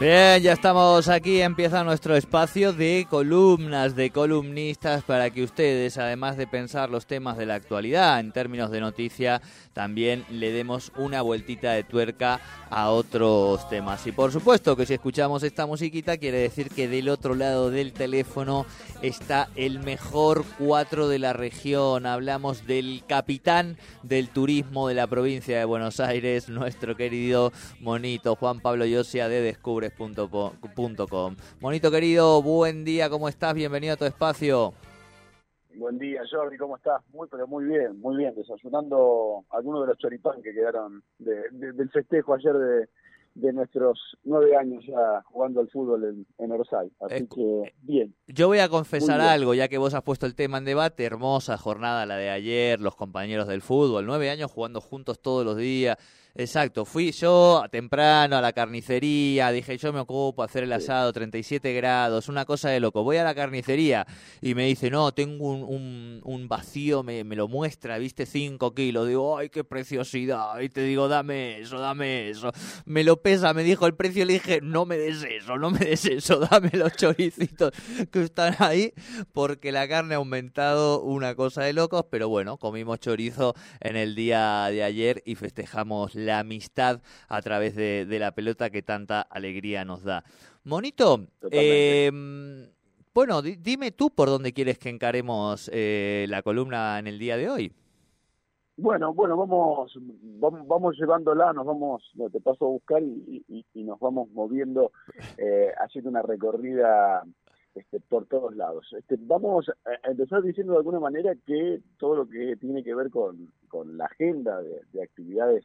Bien, ya estamos aquí, empieza nuestro espacio de columnas, de columnistas, para que ustedes, además de pensar los temas de la actualidad en términos de noticia, también le demos una vueltita de tuerca a otros temas. Y por supuesto que si escuchamos esta musiquita, quiere decir que del otro lado del teléfono está el mejor cuatro de la región. Hablamos del capitán del turismo de la provincia de Buenos Aires, nuestro querido monito Juan Pablo Yosia de Descubre Com. Monito querido, buen día, ¿cómo estás? Bienvenido a tu espacio. Buen día, Jordi, ¿cómo estás? Muy, pero muy bien, muy bien. Desayunando algunos de los choripán que quedaron del festejo ayer de, de nuestros nueve años ya jugando al fútbol en, en Orsay. Así eh, que, bien. Yo voy a confesar algo, ya que vos has puesto el tema en debate. Hermosa jornada la de ayer, los compañeros del fútbol. Nueve años jugando juntos todos los días Exacto, fui yo temprano a la carnicería, dije yo me ocupo hacer el asado, 37 grados, una cosa de loco. Voy a la carnicería y me dice, no, tengo un, un, vacío, me, me, lo muestra, viste, 5 kilos. Digo, ay, qué preciosidad. Y te digo, dame eso, dame eso. Me lo pesa, me dijo el precio, le dije, no me des eso, no me des eso, dame los choricitos que están ahí, porque la carne ha aumentado una cosa de locos, pero bueno, comimos chorizo en el día de ayer y festejamos la amistad a través de, la pelota que tanta alegría nos da. Monito, em, bueno, dime tú por dónde quieres que encaremos eh, la columna en el día de hoy. Bueno, bueno, vamos, vamos, llevándola, nos vamos, te paso a buscar y, nos vamos moviendo, eh, haciendo una recorrida este, por todos lados. Este, vamos a empezar diciendo de alguna manera que todo lo que tiene que ver con, la agenda de actividades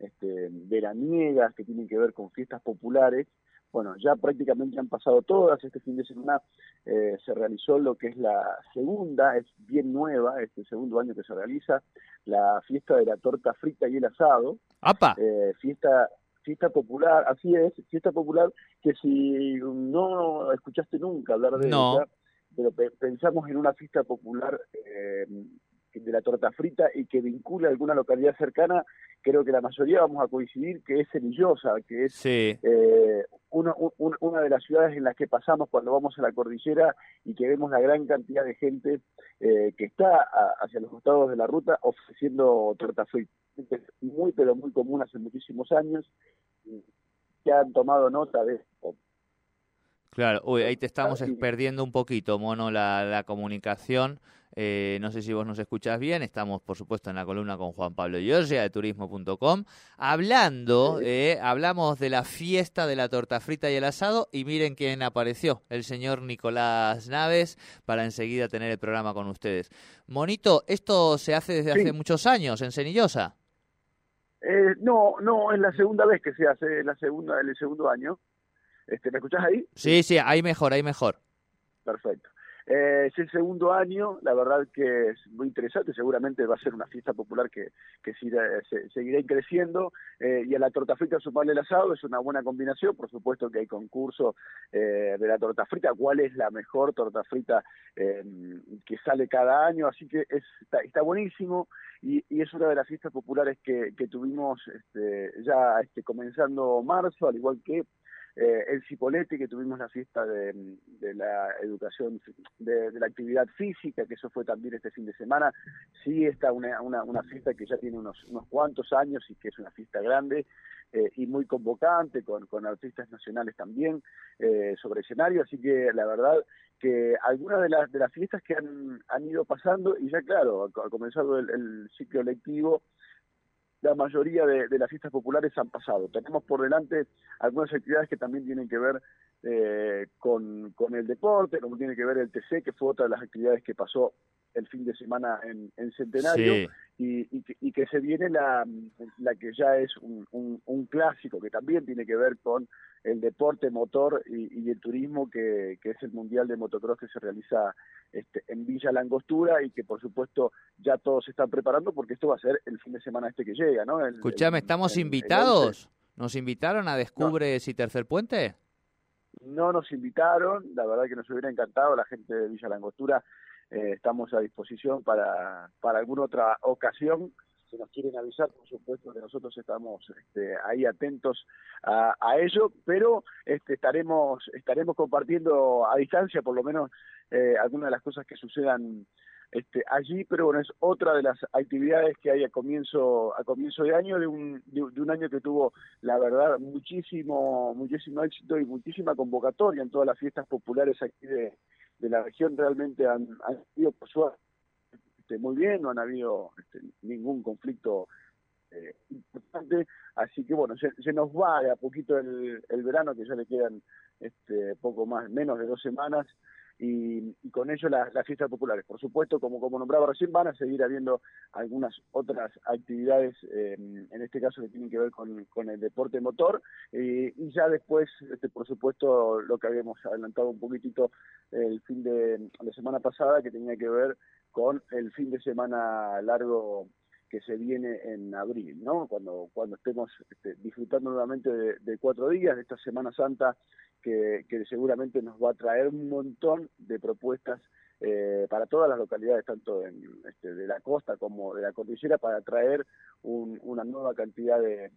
este, veraniegas que tienen que ver con fiestas populares. Bueno, ya prácticamente han pasado todas. Este fin de semana eh, se realizó lo que es la segunda, es bien nueva, este segundo año que se realiza, la fiesta de la torta frita y el asado. ¡Apa! Eh, fiesta fiesta popular, así es, fiesta popular que si no escuchaste nunca hablar de ella, pero pensamos en una fiesta popular eh, de la torta frita y que vincula a alguna localidad cercana, creo que la mayoría vamos a coincidir que es Semillosa, que es eh, una, una, de las ciudades en las que pasamos cuando vamos a la cordillera y que vemos la gran cantidad de gente eh, que está hacia los costados de la ruta ofreciendo torta frita. Muy, pero muy común hace muchísimos años, que han tomado nota de esto. Claro, uy, ahí te estamos perdiendo un poquito, Mono, la, la comunicación. Eh, no sé si vos nos escuchás bien. Estamos, por supuesto, en la columna con Juan Pablo Giorgia de turismo.com. Hablando, eh, hablamos de la fiesta de la torta frita y el asado. Y miren quién apareció, el señor Nicolás Naves, para enseguida tener el programa con ustedes. Monito, ¿esto se hace desde hace muchos años en Cenillosa? Eh, no, no, es la segunda vez que se hace, la segunda, el segundo año. Este, ¿Me escuchás ahí? Sí, sí, ahí mejor, ahí mejor. Perfecto. Eh, es el segundo año, la verdad que es muy interesante, seguramente va a ser una fiesta popular que, que seguirá creciendo, eh, y a la torta frita sumarle el asado es una buena combinación, por supuesto que hay concurso eh, de la torta frita, cuál es la mejor torta frita que sale cada año, así que está, buenísimo, y, es una de las fiestas populares que, tuvimos este, ya este, comenzando marzo, al igual que eh, el Cipolletti, que tuvimos la fiesta de, la educación, de, la actividad física, que eso fue también este fin de semana, sí está una, una, fiesta que ya tiene unos, unos cuantos años y que es una fiesta grande eh, y muy convocante, con, con artistas nacionales también eh, sobre escenario, así que la verdad que algunas de las, de las fiestas que han, han ido pasando, y ya claro, ha, comenzado el ciclo lectivo, la mayoría de, las fiestas populares han pasado. Tenemos por delante algunas actividades que también tienen que ver eh, con, con el deporte, como tiene que ver el TC, que fue otra de las actividades que pasó el fin de semana en, en Centenario y, y, que, se viene la, la que ya es un, un, clásico que también tiene que ver con el deporte motor y, el turismo que, que, es el Mundial de Motocross que se realiza este, en Villa Langostura y que por supuesto ya todos se están preparando porque esto va a ser el fin de semana este que llega, ¿no? Escuchame, ¿estamos invitados? ¿Nos invitaron a Descubres y Tercer Puente? No nos invitaron, la verdad que nos hubiera encantado la gente de Villa Langostura eh, estamos a disposición para, para alguna otra ocasión. Si nos quieren avisar, por supuesto que nosotros estamos este, ahí atentos a, a, ello, pero este, estaremos, estaremos compartiendo a distancia, por lo menos, eh, algunas de las cosas que sucedan este, allí, pero bueno, es otra de las actividades que hay a comienzo, a comienzo de año, de un, de, un año que tuvo, la verdad, muchísimo, muchísimo éxito y muchísima convocatoria en todas las fiestas populares aquí de, de la región realmente han, han sido, por suerte, este, muy bien, no han habido este, ningún conflicto eh, importante, así que bueno, se, se, nos va de a poquito el, el verano, que ya le quedan este, poco más, menos de dos semanas, y, con ello las, fiestas populares. Por supuesto, como, como nombraba recién, van a seguir habiendo algunas otras actividades, em, en este caso que tienen que ver con, con el deporte motor, y ya después, este, por supuesto, lo que habíamos adelantado un poquitito el fin de la semana pasada, que tenía que ver con el fin de semana largo que se viene en abril, ¿no? Cuando, cuando estemos este, disfrutando nuevamente de, cuatro días de esta Semana Santa que, que seguramente nos va a traer un montón de propuestas eh, para todas las localidades, tanto en, este, de la costa como de la cordillera, para atraer una nueva cantidad de,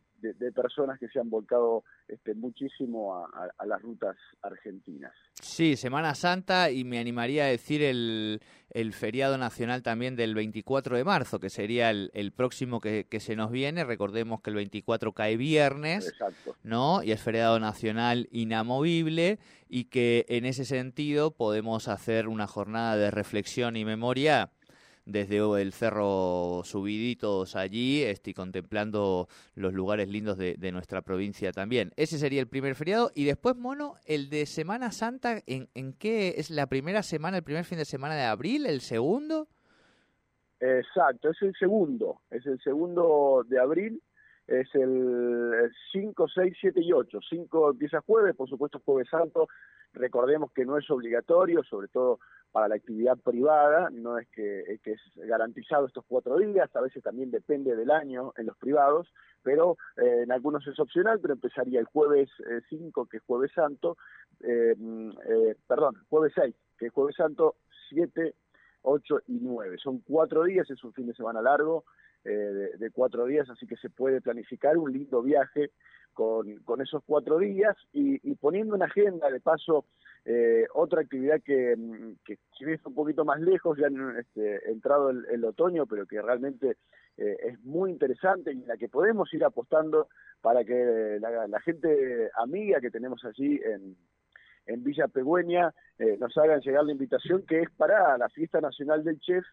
personas que se han volcado este, muchísimo a, las rutas argentinas. Sí, Semana Santa y me animaría a decir el, el feriado nacional también del 24 de marzo, que sería el, el próximo que, que, se nos viene. Recordemos que el 24 cae viernes, ¿no? Y es feriado nacional inamovible y que en ese sentido podemos hacer una jornada de reflexión y memoria desde el cerro subiditos allí, estoy contemplando los lugares lindos de, nuestra provincia también. Ese sería el primer feriado. Y después, Mono, el de Semana Santa, ¿en, ¿en qué es la primera semana, el primer fin de semana de abril, el segundo? Exacto, es el segundo, es el segundo de abril es el 5, 6, 7 y 8. 5 empieza jueves, por supuesto jueves santo. Recordemos que no es obligatorio, sobre todo para la actividad privada, no es que, es garantizado estos cuatro días, a veces también depende del año en los privados, pero eh, en algunos es opcional, pero empezaría el jueves 5, eh, que es jueves santo, eh, perdón, jueves 6, que es jueves santo, 7, 8 y 9. Son cuatro días, es un fin de semana largo, eh, de, cuatro días, así que se puede planificar un lindo viaje con, con esos cuatro días y, poniendo en agenda, de paso, eh, otra actividad que, que si bien un poquito más lejos, ya han este, entrado el, otoño, pero que realmente eh, es muy interesante y en la que podemos ir apostando para que la, gente amiga que tenemos allí en, Villa Pegüeña nos hagan llegar la invitación que es para la Fiesta Nacional del Chef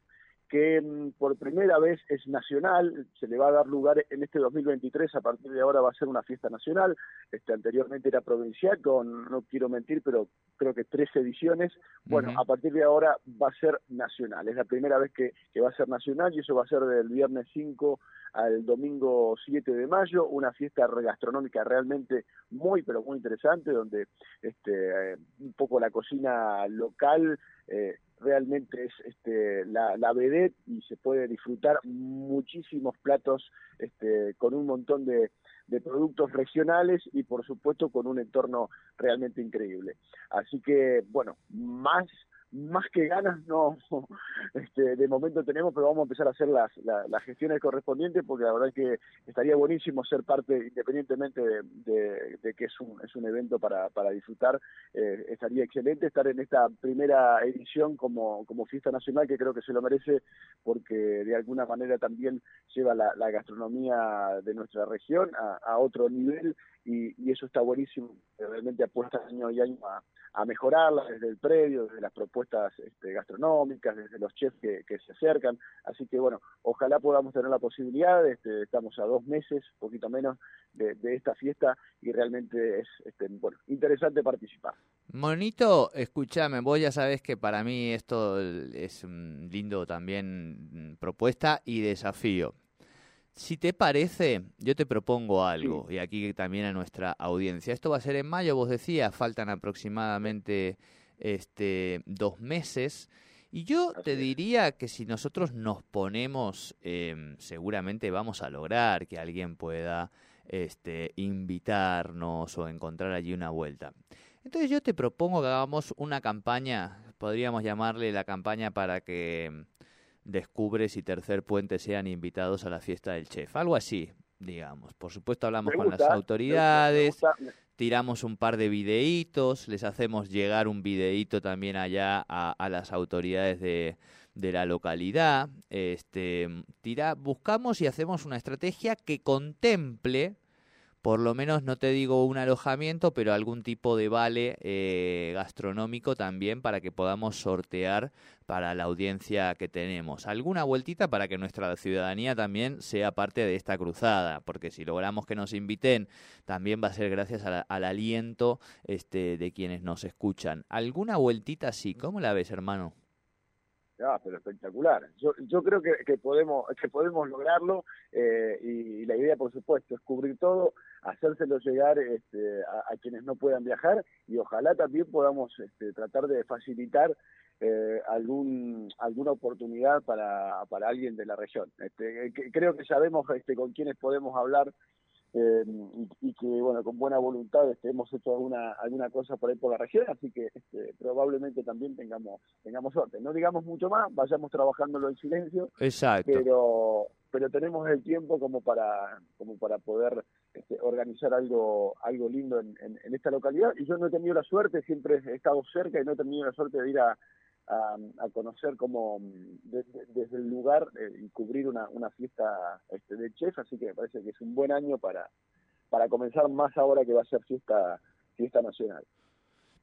que mm, por primera vez es nacional, se le va a dar lugar en este 2023, a partir de ahora va a ser una fiesta nacional, este anteriormente era provincial, con, no quiero mentir, pero creo que tres ediciones, bueno, a partir de ahora va a ser nacional, es la primera vez que, que va a ser nacional y eso va a ser del viernes 5 al domingo 7 de mayo, una fiesta gastronómica realmente muy, pero muy interesante, donde este, eh, un poco la cocina local eh, realmente es este, la, la vedette y se puede disfrutar muchísimos platos este, con un montón de, de productos regionales y por supuesto con un entorno realmente increíble. Así que, bueno, más más que ganas no este, de momento tenemos, pero vamos a empezar a hacer las, las, gestiones correspondientes porque la verdad es que estaría buenísimo ser parte, independientemente de, de, que es un, es un evento para, para disfrutar, eh, estaría excelente estar en esta primera edición como, como fiesta nacional que creo que se lo merece porque de alguna manera también lleva la, gastronomía de nuestra región a otro nivel y, eso está buenísimo, realmente apuesta año y año a, mejorarla desde el predio, desde las propuestas este, gastronómicas, desde los chefs que, se acercan. Así que bueno, ojalá podamos tener la posibilidad, este, estamos a dos meses, poquito menos, de, esta fiesta y realmente es este, bueno, interesante participar. Monito, escúchame, vos ya sabés que para mí esto es un lindo también propuesta y desafío. Si te parece, yo te propongo algo, sí. y aquí también a nuestra audiencia. Esto va a ser en mayo, vos decías, faltan aproximadamente este, dos meses. Y yo te diría que si nosotros nos ponemos, eh, seguramente vamos a lograr que alguien pueda este, invitarnos o encontrar allí una vuelta. Entonces yo te propongo que hagamos una campaña, podríamos llamarle la campaña para que Descubres y Tercer Puente sean invitados a la fiesta del chef. Algo así, digamos. Por supuesto hablamos gusta, con las autoridades, tiramos un par de videitos, les hacemos llegar un videíto también allá a, a las autoridades de, de, la localidad. Este, tira, buscamos y hacemos una estrategia que contemple por lo menos no te digo un alojamiento, pero algún tipo de vale eh, gastronómico también para que podamos sortear para la audiencia que tenemos. Alguna vueltita para que nuestra ciudadanía también sea parte de esta cruzada, porque si logramos que nos inviten, también va a ser gracias al aliento este, de quienes nos escuchan. ¿Alguna vueltita así? ¿Cómo la ves, hermano? Ah, pero espectacular. Yo, yo creo que, que podemos que podemos lograrlo eh, y, la idea, por supuesto, es cubrir todo, hacérselo llegar este, a, a, quienes no puedan viajar y ojalá también podamos este, tratar de facilitar eh, algún alguna oportunidad para, para alguien de la región. Este, que, creo que sabemos este, con quienes podemos hablar eh, y, y, que bueno con buena voluntad este, hemos hecho alguna alguna cosa por ahí por la región así que este, probablemente también tengamos tengamos suerte. No digamos mucho más vayamos trabajándolo en silencio exacto. pero pero tenemos el tiempo como para como para poder este, organizar algo algo lindo en, en, en esta localidad. Y yo no he tenido la suerte siempre he estado cerca y no he tenido la suerte de ir a a, conocer como desde, desde el lugar eh, y cubrir una, una fiesta este, de chef, así que me parece que es un buen año para, para comenzar más ahora que va a ser fiesta, fiesta nacional.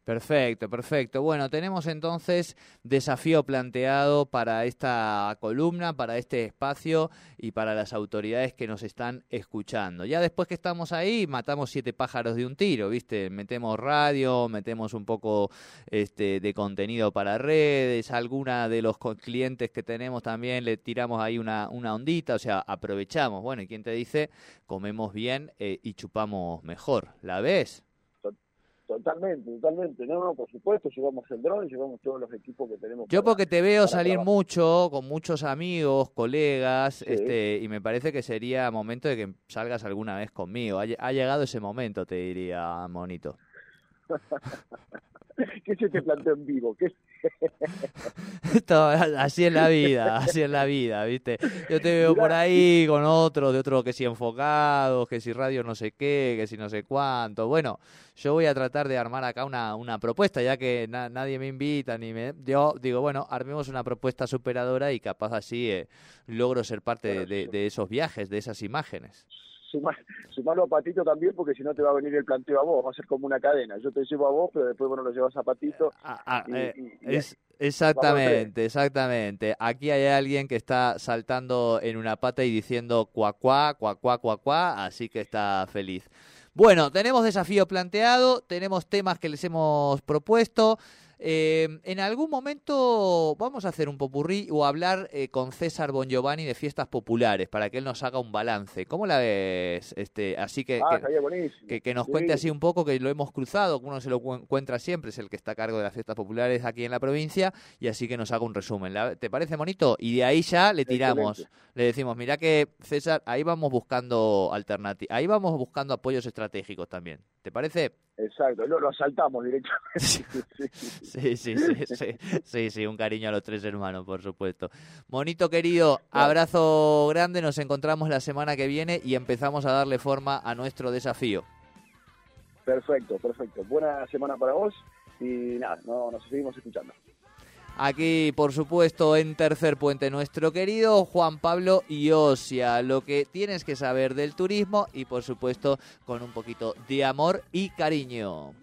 Perfecto, perfecto. Bueno, tenemos entonces desafío planteado para esta columna, para este espacio y para las autoridades que nos están escuchando. Ya después que estamos ahí, matamos siete pájaros de un tiro, ¿viste? Metemos radio, metemos un poco este, de contenido para redes, alguna de los clientes que tenemos también le tiramos ahí una, una ondita, o sea, aprovechamos. Bueno, ¿y quién te dice? Comemos bien eh, y chupamos mejor. ¿La ves? Totalmente, totalmente. No, no, por supuesto, llevamos el dron, llevamos todos los equipos que tenemos. Yo para, porque te veo salir trabajar. mucho, con muchos amigos, colegas, sí. este, y me parece que sería momento de que salgas alguna vez conmigo. Ha, ha llegado ese momento, te diría, Monito. ¿Qué se te planteó en vivo? ¿Qué... Esto, así es la vida, así es la vida, ¿viste? Yo te veo por ahí con otros, de otros que si enfocados, que si radio no sé qué, que si no sé cuánto. Bueno, yo voy a tratar de armar acá una, una propuesta, ya que na nadie me invita, ni me... Yo digo, bueno, armemos una propuesta superadora y capaz así eh, logro ser parte de, de, de esos viajes, de esas imágenes sumar, sumarlo a Patito también, porque si no te va a venir el planteo a vos, va a ser como una cadena. Yo te llevo a vos, pero después bueno lo llevas a Patito. Ah, ah, y, eh, y, es, exactamente, exactamente. Aquí hay alguien que está saltando en una pata y diciendo cuacuá, cuacuá, cuacuá, así que está feliz. Bueno, tenemos desafío planteado, tenemos temas que les hemos propuesto. Eh, en algún momento vamos a hacer un popurrí o hablar eh, con César Bon Giovanni de fiestas populares para que él nos haga un balance. ¿Cómo la ves? Este, así que, ah, que, que, que, nos sí. cuente así un poco, que lo hemos cruzado, uno se lo encuentra siempre, es el que está a cargo de las fiestas populares aquí en la provincia, y así que nos haga un resumen. ¿Te parece bonito? Y de ahí ya le tiramos, Excelente. le decimos, mira que César, ahí vamos buscando alternativas, ahí vamos buscando apoyos estratégicos también. ¿Te parece? Exacto, lo, lo asaltamos directamente. Sí, sí, sí, sí, sí, sí, un cariño a los tres hermanos, por supuesto. Monito querido, abrazo grande, nos encontramos la semana que viene y empezamos a darle forma a nuestro desafío. Perfecto, perfecto. Buena semana para vos y nada, no, nos seguimos escuchando. Aquí, por supuesto, en Tercer Puente, nuestro querido Juan Pablo Iosia. Lo que tienes que saber del turismo y, por supuesto, con un poquito de amor y cariño.